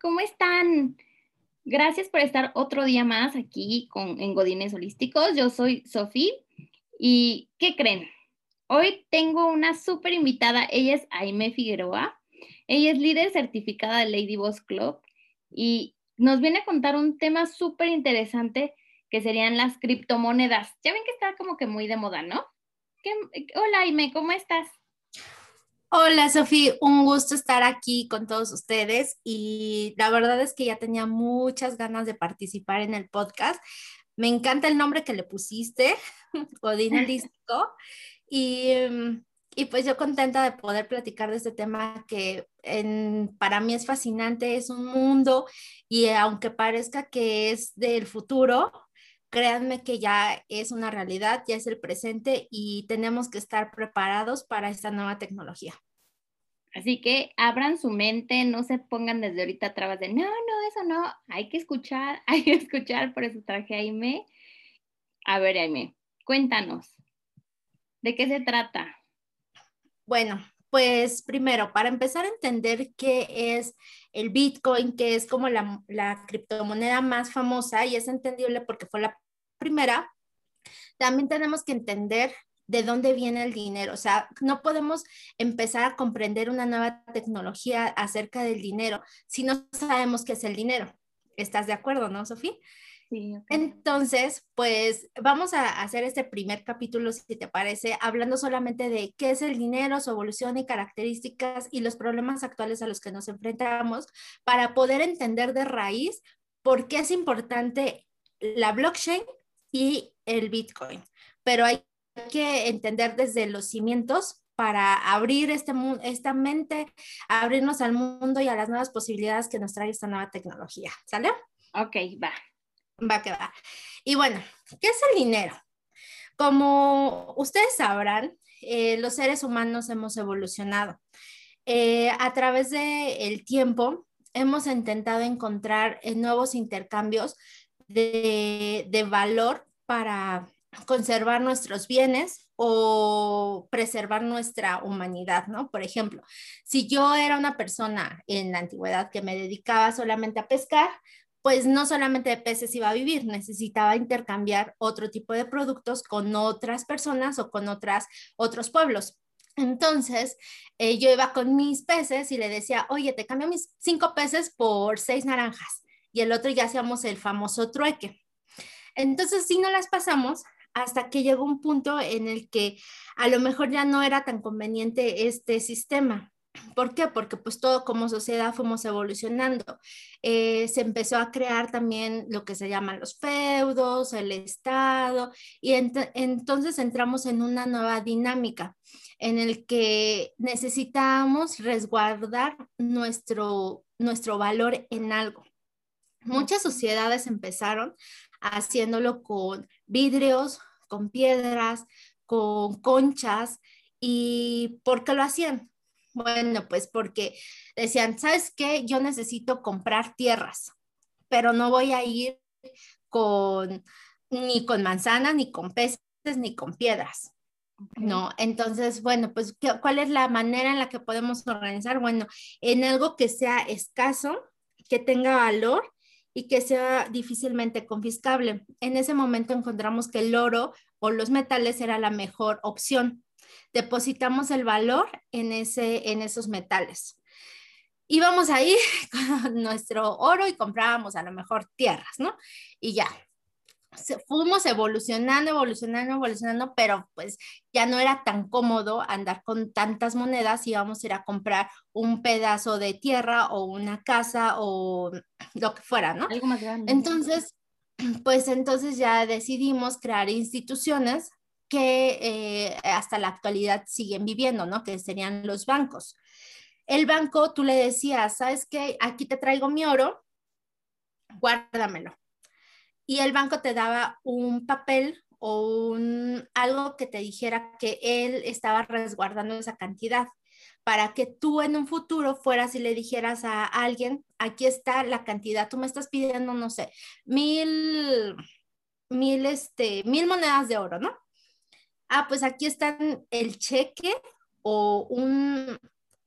¿cómo están? Gracias por estar otro día más aquí con, en Godines Holísticos. Yo soy Sofía y ¿qué creen? Hoy tengo una súper invitada. Ella es Aime Figueroa. Ella es líder certificada de Lady Boss Club y nos viene a contar un tema súper interesante que serían las criptomonedas. Ya ven que está como que muy de moda, ¿no? Hola Aime, ¿cómo estás? Hola Sofía, un gusto estar aquí con todos ustedes y la verdad es que ya tenía muchas ganas de participar en el podcast. Me encanta el nombre que le pusiste, Godín Holístico, y, y, pues yo contenta de poder platicar de este tema que para mí es fascinante, es un mundo y aunque parezca que es del futuro, créanme que ya es una realidad, ya es el presente y tenemos que estar preparados para esta nueva tecnología. Así que abran su mente, no se pongan desde ahorita trabas de, no, no, eso no, hay que escuchar, hay que escuchar, por eso traje a Aime. A ver, Aime, cuéntanos, ¿de qué se trata? Bueno, pues primero, para empezar a entender qué es el Bitcoin, que es como la, criptomoneda más famosa y es entendible porque fue la primera, también tenemos que entender de dónde viene el dinero. O sea, no podemos empezar a comprender una nueva tecnología acerca del dinero si no sabemos qué es el dinero. ¿Estás de acuerdo, no, Sofía? Sí, Entonces, pues vamos a hacer este primer capítulo, si te parece, hablando solamente de qué es el dinero, su evolución y características y los problemas actuales a los que nos enfrentamos para poder entender de raíz por qué es importante la blockchain y el Bitcoin. Pero hay que entender desde los cimientos para abrir este, esta mente, abrirnos al mundo y a las nuevas posibilidades que nos trae esta nueva tecnología. ¿Sale? Ok, va. Va que va. Y bueno, ¿qué es el dinero? Como ustedes sabrán, eh, los seres humanos hemos evolucionado. Eh, a través del tiempo hemos intentado encontrar eh, nuevos intercambios de, de valor para conservar nuestros bienes o preservar nuestra humanidad, ¿no? Por ejemplo, si yo era una persona en la antigüedad que me dedicaba solamente a pescar, pues no solamente de peces iba a vivir, necesitaba intercambiar otro tipo de productos con otras personas o con otras, otros pueblos. Entonces, eh, yo iba con mis peces y le decía, oye, te cambio mis cinco peces por seis naranjas. Y el otro ya hacíamos el famoso trueque. Entonces, si no las pasamos, hasta que llegó un punto en el que a lo mejor ya no era tan conveniente este sistema. ¿Por qué? Porque pues todo como sociedad fuimos evolucionando. Eh, se empezó a crear también lo que se llaman los feudos, el Estado, y entonces entramos en una nueva dinámica en el que necesitamos resguardar nuestro, nuestro valor en algo. Muchas sociedades empezaron haciéndolo con vidrios, con piedras, con conchas. ¿Y por qué lo hacían? Bueno, pues porque decían, ¿sabes qué? Yo necesito comprar tierras, pero no voy a ir con ni con manzanas, ni con peces, ni con piedras. No, entonces, bueno, pues, ¿cuál es la manera en la que podemos organizar? Bueno, en algo que sea escaso, que tenga valor y que sea difícilmente confiscable. En ese momento encontramos que el oro o los metales era la mejor opción. Depositamos el valor en, ese, en esos metales. Íbamos ahí con nuestro oro y comprábamos a lo mejor tierras, ¿no? Y ya, fuimos evolucionando, evolucionando, evolucionando, pero pues ya no era tan cómodo andar con tantas monedas y íbamos a ir a comprar un pedazo de tierra o una casa o lo que fuera, ¿no? Algo más grande. Entonces, pues entonces ya decidimos crear instituciones que eh, hasta la actualidad siguen viviendo, ¿no? Que serían los bancos. El banco, tú le decías, ¿sabes qué? Aquí te traigo mi oro, guárdamelo y el banco te daba un papel o un, algo que te dijera que él estaba resguardando esa cantidad para que tú en un futuro fueras y le dijeras a alguien, aquí está la cantidad, tú me estás pidiendo, no sé, mil, mil, este, mil monedas de oro, ¿no? Ah, pues aquí están el cheque o un,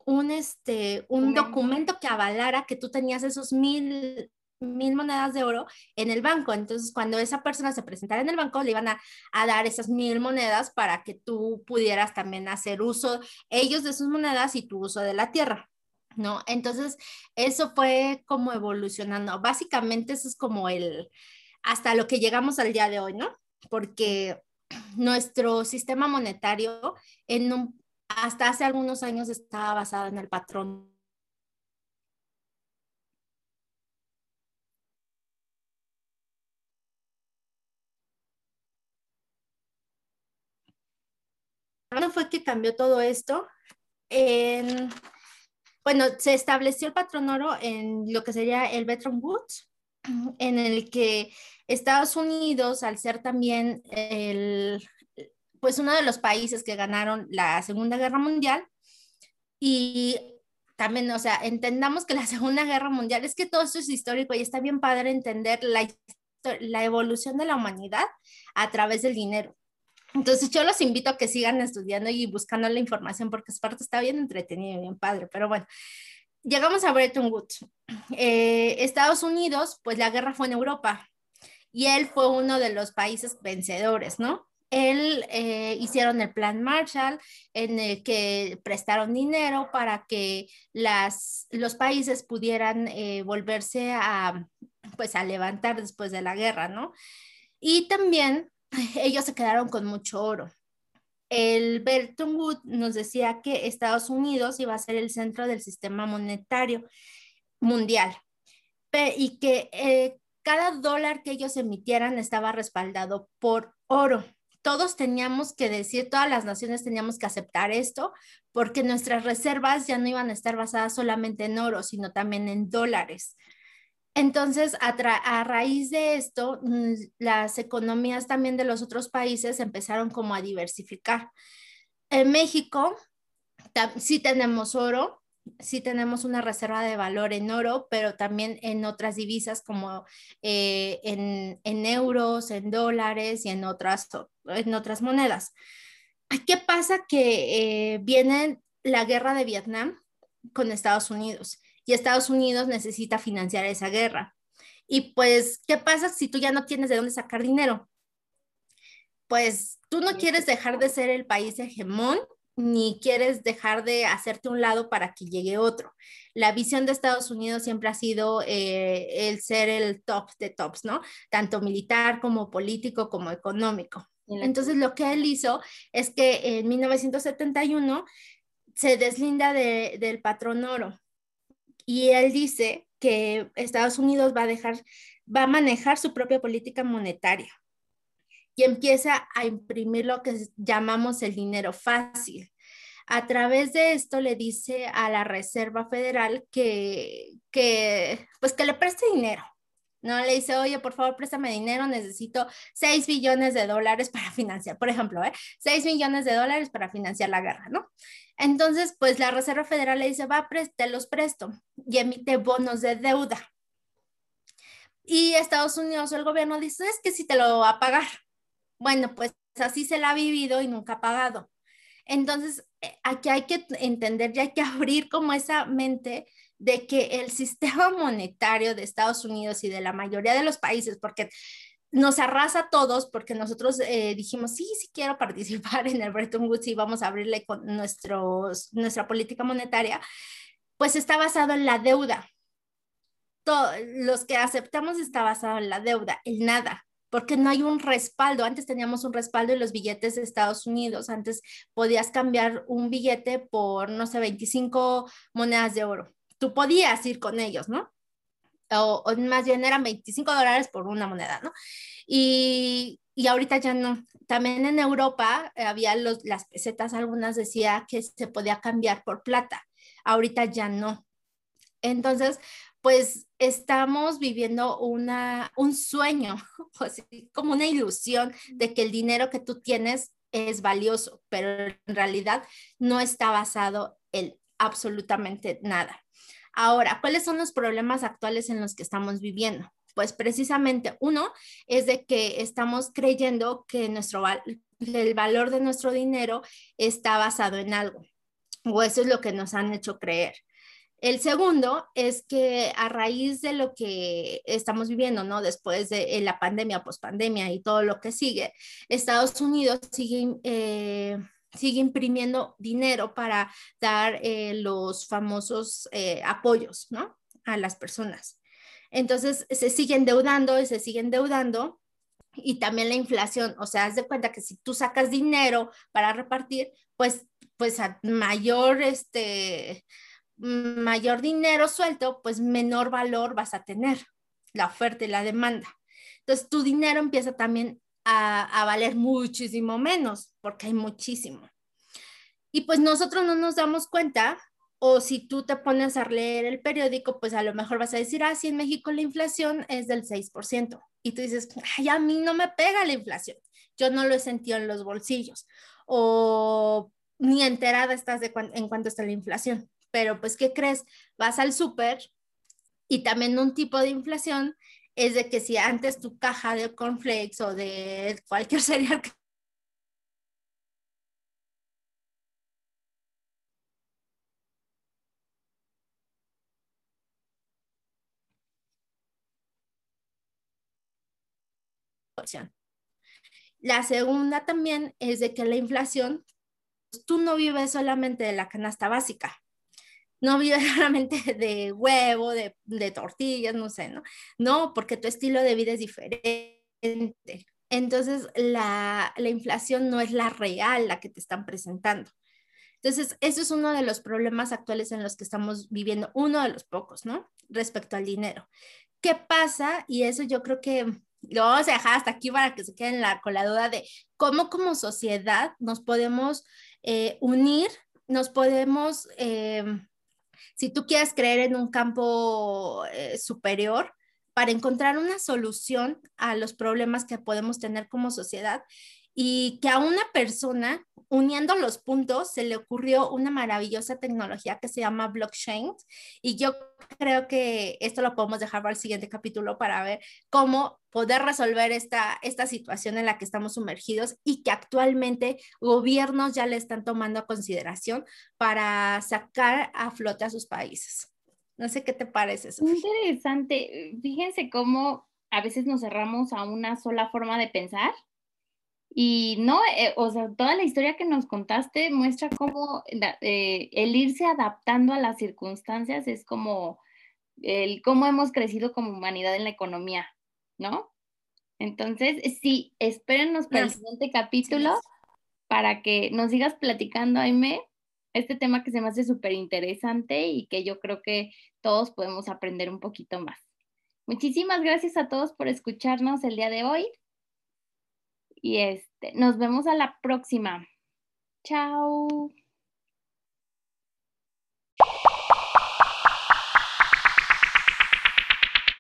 un, este, un documento que avalara que tú tenías esos mil, mil monedas de oro en el banco. Entonces, cuando esa persona se presentara en el banco, le iban a, a, dar esas mil monedas para que tú pudieras también hacer uso, ellos de sus monedas y tu uso de la tierra. ¿No? Entonces, eso fue como evolucionando. Básicamente, eso es como el, hasta lo que llegamos al día de hoy, ¿no? Porque nuestro sistema monetario en un, hasta hace algunos años estaba basado en el patrón ¿Cuándo fue que cambió todo esto? En, bueno, se estableció el patrón oro en lo que sería el Bretton Woods, en el que Estados Unidos, al ser también el, pues uno de los países que ganaron la Segunda Guerra Mundial, y también, o sea, entendamos que la Segunda Guerra Mundial, es que todo esto es histórico y está bien padre entender la, la evolución de la humanidad a través del dinero. Entonces yo los invito a que sigan estudiando y buscando la información porque es parte está bien entretenido y bien padre, pero bueno, llegamos a Bretton Woods. Eh, Estados Unidos, pues la guerra fue en Europa y él fue uno de los países vencedores, ¿no? Él eh, hicieron el plan Marshall en el que prestaron dinero para que las, los países pudieran eh, volverse a, pues, a levantar después de la guerra, ¿no? Y también ellos se quedaron con mucho oro. El Bretton Woods nos decía que Estados Unidos iba a ser el centro del sistema monetario mundial y que eh, cada dólar que ellos emitieran estaba respaldado por oro. Todos teníamos que decir, todas las naciones teníamos que aceptar esto, porque nuestras reservas ya no iban a estar basadas solamente en oro, sino también en dólares. Entonces, a, raíz de esto, mm, las economías también de los otros países empezaron como a diversificar. En México sí tenemos oro, sí tenemos una reserva de valor en oro, pero también en otras divisas como eh, en, euros, en dólares y en otras, en otras monedas. ¿Qué pasa? Que eh, viene la guerra de Vietnam con Estados Unidos y Estados Unidos necesita financiar esa guerra. Y pues, ¿qué pasa si tú ya no tienes de dónde sacar dinero? Pues tú no quieres dejar de ser el país hegemón ni quieres dejar de hacerte un lado para que llegue otro. La visión de Estados Unidos siempre ha sido eh, el ser el top de tops, ¿no? Tanto militar como político como económico. Entonces lo que él hizo es que en 1971 se deslinda del patrón oro y él dice que Estados Unidos va a dejar, va a manejar su propia política monetaria y empieza a imprimir lo que llamamos el dinero fácil. A través de esto le dice a la Reserva Federal que, que pues que le preste dinero, ¿no? Le dice, oye, por favor, préstame dinero, necesito 6 billones de dólares para financiar, por ejemplo, ¿eh? 6 millones de dólares para financiar la guerra, ¿no? Entonces, pues la Reserva Federal le dice, va, te los presto y emite bonos de deuda. Y Estados Unidos, el gobierno dice, es que si te lo va a pagar. Bueno, pues así se la ha vivido y nunca ha pagado. Entonces, eh, aquí hay que entender y hay que abrir como esa mente de que el sistema monetario de Estados Unidos y de la mayoría de los países, porque nos arrasa a todos, porque nosotros eh, dijimos, sí, sí quiero participar en el Bretton Woods y vamos a abrirle con nuestros, nuestra política monetaria, pues está basado en la deuda. Todos los que aceptamos está basado en la deuda, en nada porque no hay un respaldo. Antes teníamos un respaldo en los billetes de Estados Unidos. Antes podías cambiar un billete por, no sé, 25 monedas de oro tú podías ir con ellos, ¿no? O, más bien eran 25 dólares por una moneda, ¿no? Y, y ahorita ya no. También en Europa eh, había los, las pesetas, algunas decía que se podía cambiar por plata, ahorita ya no. Entonces, pues estamos viviendo una, un sueño, como una ilusión de que el dinero que tú tienes es valioso, pero en realidad no está basado en absolutamente nada. Ahora, ¿cuáles son los problemas actuales en los que estamos viviendo? Pues precisamente uno es de que estamos creyendo que nuestro el valor de nuestro dinero está basado en algo. o eso es lo que nos han hecho creer. El segundo es que a raíz de lo que estamos viviendo, ¿no? Después de la pandemia, pospandemia y todo lo que sigue, Estados Unidos sigue, eh, sigue imprimiendo dinero para dar eh, los famosos eh, apoyos, ¿no? A las personas. Entonces, se siguen endeudando y se siguen endeudando y también la inflación, o sea, haz de cuenta que si tú sacas dinero para repartir, pues, pues a mayor, este, mayor dinero suelto, pues menor valor vas a tener, la oferta y la demanda. Entonces, tu dinero empieza también a, valer muchísimo menos, porque hay muchísimo. Y pues nosotros no nos damos cuenta o si tú te pones a leer el periódico, pues a lo mejor vas a decir, ah, sí, en México la inflación es del 6%. Y tú dices, ay, a mí no me pega la inflación. Yo no lo he sentido en los bolsillos. O ni enterada estás de en cuánto está la inflación. Pero pues, ¿qué crees? Vas al súper y también un tipo de inflación es de que si antes tu caja de cornflakes o de cualquier cereal La segunda también es de que la inflación, tú no vives solamente de la canasta básica, no vives solamente de huevo, de, tortillas, no sé, ¿no? No, porque tu estilo de vida es diferente. Entonces, la, la inflación no es la real, la que te están presentando. Entonces, eso es uno de los problemas actuales en los que estamos viviendo, uno de los pocos, ¿no? Respecto al dinero. ¿Qué pasa? Y eso yo creo que lo vamos a dejar hasta aquí para que se queden con la duda de cómo como sociedad nos podemos eh, unir, nos podemos, eh, si tú quieres creer en un campo eh, superior, para encontrar una solución a los problemas que podemos tener como sociedad y que a una persona, uniendo los puntos, se le ocurrió una maravillosa tecnología que se llama blockchain. Y yo creo que esto lo podemos dejar para el siguiente capítulo para ver cómo poder resolver esta, esta situación en la que estamos sumergidos y que actualmente gobiernos ya le están tomando a consideración para sacar a flote a sus países. No sé qué te parece eso. Interesante. Fíjense cómo a veces nos cerramos a una sola forma de pensar y no, eh, o sea, toda la historia que nos contaste muestra cómo eh, el irse adaptando a las circunstancias es como el cómo hemos crecido como humanidad en la economía, ¿no? Entonces, sí, espérennos para el siguiente capítulo para que nos sigas platicando, Aime, este tema que se me hace súper interesante y que yo creo que todos podemos aprender un poquito más. Muchísimas gracias a todos por escucharnos el día de hoy. Y este, nos vemos a la próxima. Chao.